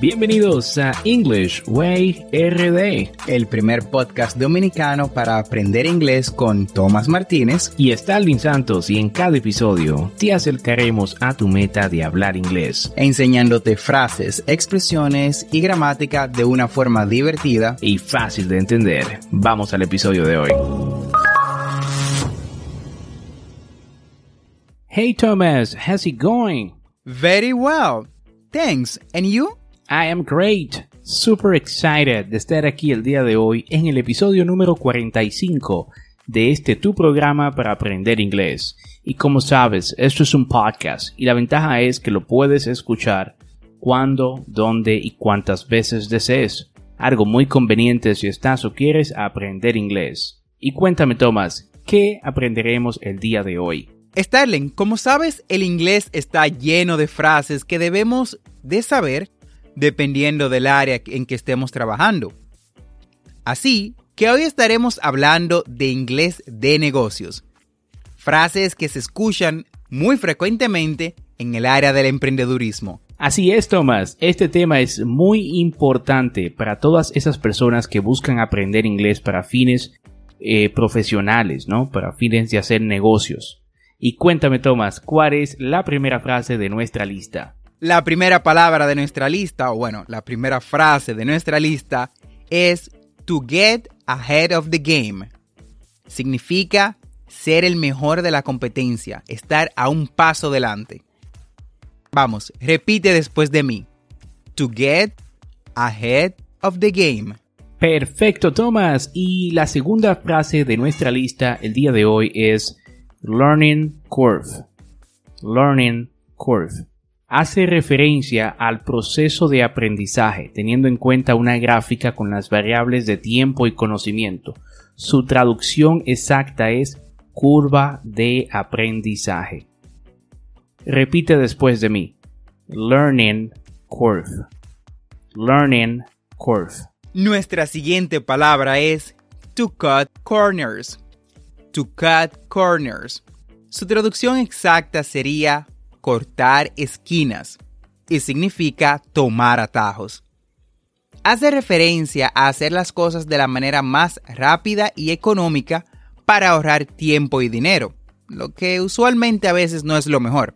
Bienvenidos a English Way RD, el primer podcast dominicano para aprender inglés con Tomás Martínez y Stalin Santos y en cada episodio te acercaremos a tu meta de hablar inglés, enseñándote frases, expresiones y gramática de una forma divertida y fácil de entender. Vamos al episodio de hoy. Hey Thomas, how's it going? Very well. Thanks. And you? I am great. Super excited de estar aquí el día de hoy en el episodio número 45 de este tu programa para aprender inglés. Y como sabes, esto es un podcast y la ventaja es que lo puedes escuchar cuando, dónde y cuántas veces desees. Algo muy conveniente si estás o quieres aprender inglés. Y cuéntame, Tomás, ¿qué aprenderemos el día de hoy? Starling, como sabes, el inglés está lleno de frases que debemos de saber dependiendo del área en que estemos trabajando. Así que hoy estaremos hablando de inglés de negocios, frases que se escuchan muy frecuentemente en el área del emprendedurismo. Así es, Tomás. Este tema es muy importante para todas esas personas que buscan aprender inglés para fines eh, profesionales, ¿no? Para fines de hacer negocios. Y cuéntame, Tomás, ¿cuál es la primera frase de nuestra lista? La primera palabra de nuestra lista, o bueno, la primera frase de nuestra lista es to get ahead of the game. Significa ser el mejor de la competencia, estar a un paso delante. Vamos, repite después de mí. To get ahead of the game. Perfecto, Thomas. Y la segunda frase de nuestra lista el día de hoy es learning curve. Learning curve hace referencia al proceso de aprendizaje, teniendo en cuenta una gráfica con las variables de tiempo y conocimiento. Su traducción exacta es curva de aprendizaje. Repite después de mí. Learning curve. Learning curve. Nuestra siguiente palabra es to cut corners. To cut corners. Su traducción exacta sería cortar esquinas y significa tomar atajos. Hace referencia a hacer las cosas de la manera más rápida y económica para ahorrar tiempo y dinero, lo que usualmente a veces no es lo mejor.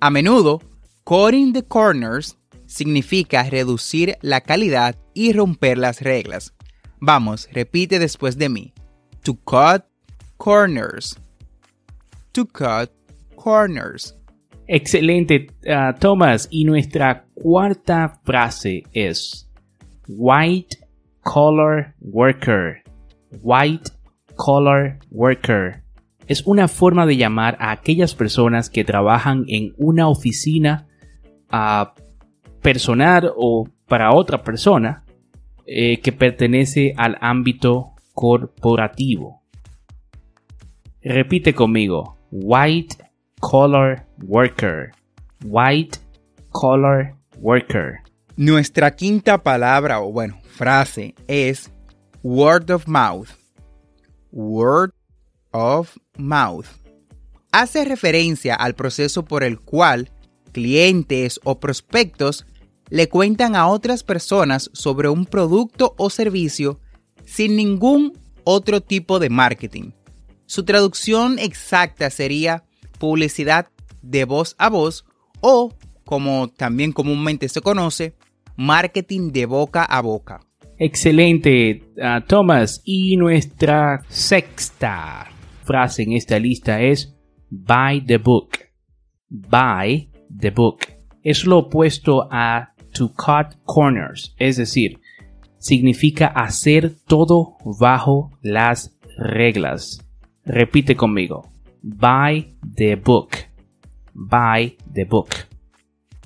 A menudo, cutting the corners significa reducir la calidad y romper las reglas. Vamos, repite después de mí. To cut corners. To cut corners. Excelente, uh, Thomas. Y nuestra cuarta frase es white collar worker. White collar worker. Es una forma de llamar a aquellas personas que trabajan en una oficina uh, personal o para otra persona eh, que pertenece al ámbito corporativo. Repite conmigo. White collar worker. White collar worker. Nuestra quinta palabra o bueno, frase es word of mouth. Word of mouth. Hace referencia al proceso por el cual clientes o prospectos le cuentan a otras personas sobre un producto o servicio sin ningún otro tipo de marketing. Su traducción exacta sería publicidad de voz a voz o, como también comúnmente se conoce, marketing de boca a boca. Excelente, uh, Thomas. Y nuestra sexta frase en esta lista es by the book. By the book. Es lo opuesto a to cut corners, es decir, significa hacer todo bajo las reglas. Repite conmigo. By the book. By the book.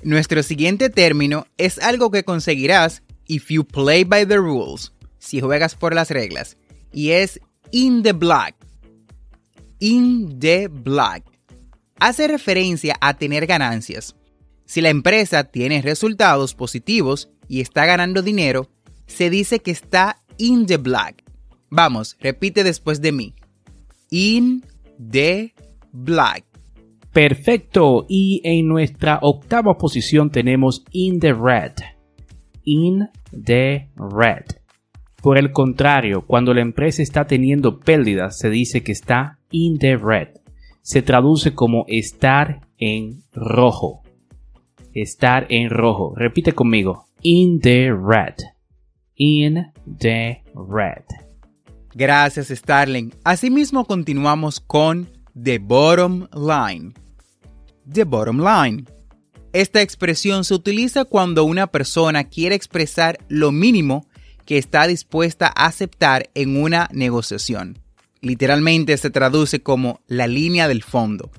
Nuestro siguiente término es algo que conseguirás if you play by the rules, si juegas por las reglas, y es in the black. In the black. Hace referencia a tener ganancias. Si la empresa tiene resultados positivos y está ganando dinero, se dice que está in the black. Vamos, repite después de mí. In the black. Perfecto. Y en nuestra octava posición tenemos in the red. In the red. Por el contrario, cuando la empresa está teniendo pérdidas, se dice que está in the red. Se traduce como estar en rojo. Estar en rojo. Repite conmigo. In the red. In the red. Gracias, Starling. Asimismo, continuamos con the bottom line. The bottom line. Esta expresión se utiliza cuando una persona quiere expresar lo mínimo que está dispuesta a aceptar en una negociación. Literalmente se traduce como la línea del fondo.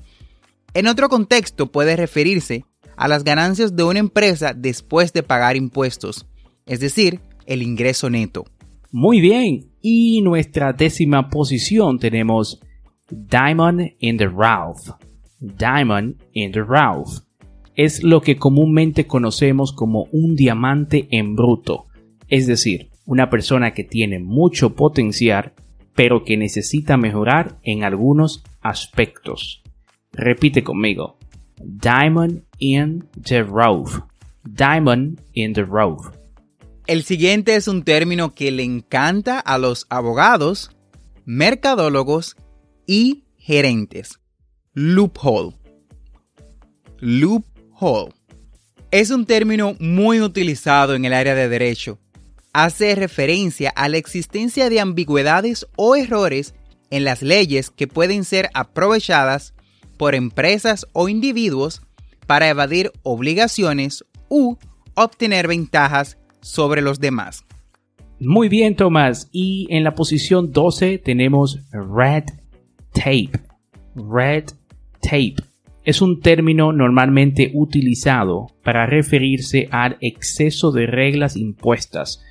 En otro contexto puede referirse a las ganancias de una empresa después de pagar impuestos, es decir, el ingreso neto. Muy bien, y nuestra décima posición tenemos Diamond in the Rough. Diamond in the Rough es lo que comúnmente conocemos como un diamante en bruto, es decir, una persona que tiene mucho potencial, pero que necesita mejorar en algunos aspectos. Repite conmigo. Diamond in the rough. Diamond in the rough. El siguiente es un término que le encanta a los abogados, mercadólogos y gerentes. Loophole. Loophole. Es un término muy utilizado en el área de derecho. Hace referencia a la existencia de ambigüedades o errores en las leyes que pueden ser aprovechadas por empresas o individuos para evadir obligaciones u obtener ventajas sobre los demás. Muy bien, Tomás. Y en la posición 12 tenemos red tape. Red tape es un término normalmente utilizado para referirse al exceso de reglas impuestas,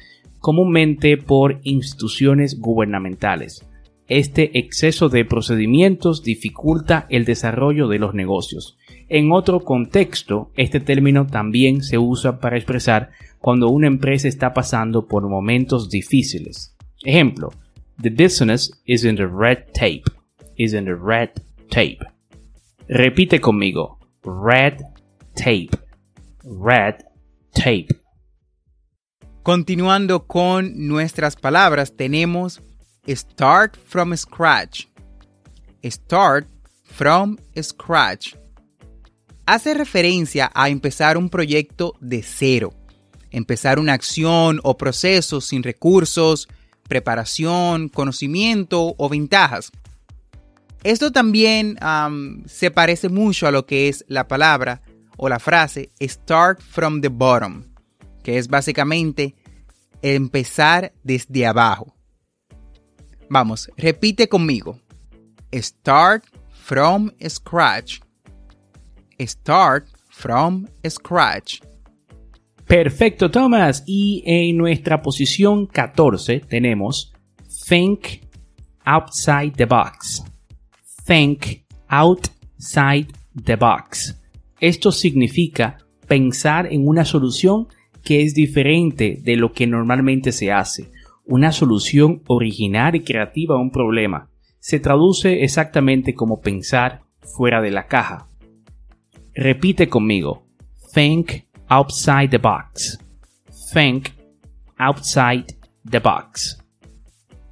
comúnmente por instituciones gubernamentales. Este exceso de procedimientos dificulta el desarrollo de los negocios. En otro contexto, este término también se usa para expresar cuando una empresa está pasando por momentos difíciles. Ejemplo, the business is in the red tape. Is in the red tape. Repite conmigo. Red tape. Red tape. Continuando con nuestras palabras, tenemos start from scratch. Start from scratch. Hace referencia a empezar un proyecto de cero empezar una acción o proceso sin recursos, preparación, conocimiento o ventajas. Esto también se parece mucho a lo que es la palabra o la frase start from the bottom, que es básicamente empezar desde abajo. Vamos, repite conmigo. Start from scratch. Start from scratch. Perfecto, Thomas. Y en nuestra posición 14 tenemos Think outside the box. Think outside the box. Esto significa pensar en una solución que es diferente de lo que normalmente se hace. Una solución original y creativa a un problema. Se traduce exactamente como pensar fuera de la caja. Repite conmigo. Think outside the box. Think outside the box.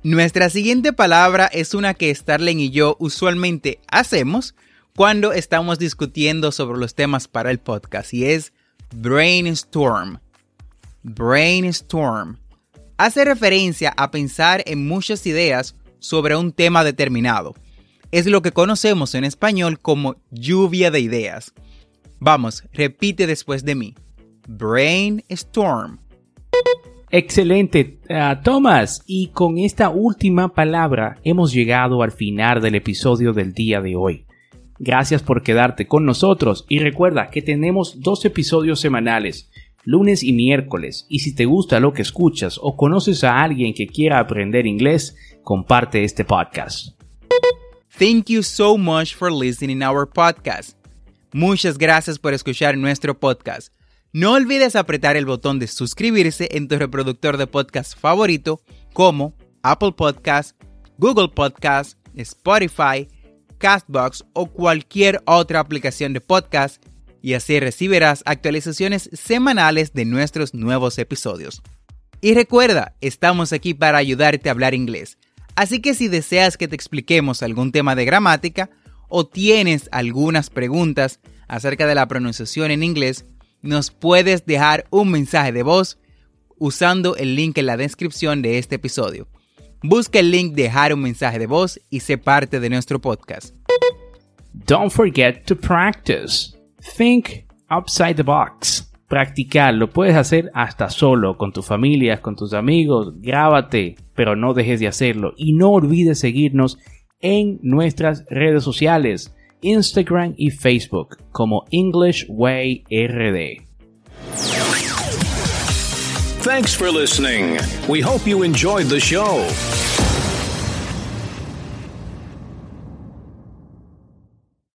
Nuestra siguiente palabra es una que Starling y yo usualmente hacemos cuando estamos discutiendo sobre los temas para el podcast y es brainstorm. Brainstorm. Hace referencia a pensar en muchas ideas sobre un tema determinado. es lo que conocemos en español como lluvia de ideas. Vamos, repite después de mí. Brainstorm. Excelente, uh, Thomas. Y con esta última palabra hemos llegado al final del episodio del día de hoy. Gracias por quedarte con nosotros y recuerda que tenemos dos episodios semanales, lunes y miércoles, y si te gusta lo que escuchas o conoces a alguien que quiera aprender inglés, comparte este podcast. Thank you so much for listening our podcast. Muchas gracias por escuchar nuestro podcast. No olvides apretar el botón de suscribirse en tu reproductor de podcast favorito como Apple Podcast, Google Podcast, Spotify, Castbox o cualquier otra aplicación de podcast y así recibirás actualizaciones semanales de nuestros nuevos episodios. Y recuerda, estamos aquí para ayudarte a hablar inglés, así que si deseas que te expliquemos algún tema de gramática o tienes algunas preguntas acerca de la pronunciación en inglés, nos puedes dejar un mensaje de voz usando el link en la descripción de este episodio. Busca el link dejar un mensaje de voz y sé parte de nuestro podcast. Don't forget to practice. Think outside the box. Practicar lo puedes hacer hasta solo, con tu familia, con tus amigos. Grábate, pero no dejes de hacerlo. Y no olvides seguirnos en nuestras redes sociales, Instagram y Facebook, como English Way RD. Thanks for listening. We hope you enjoyed the show.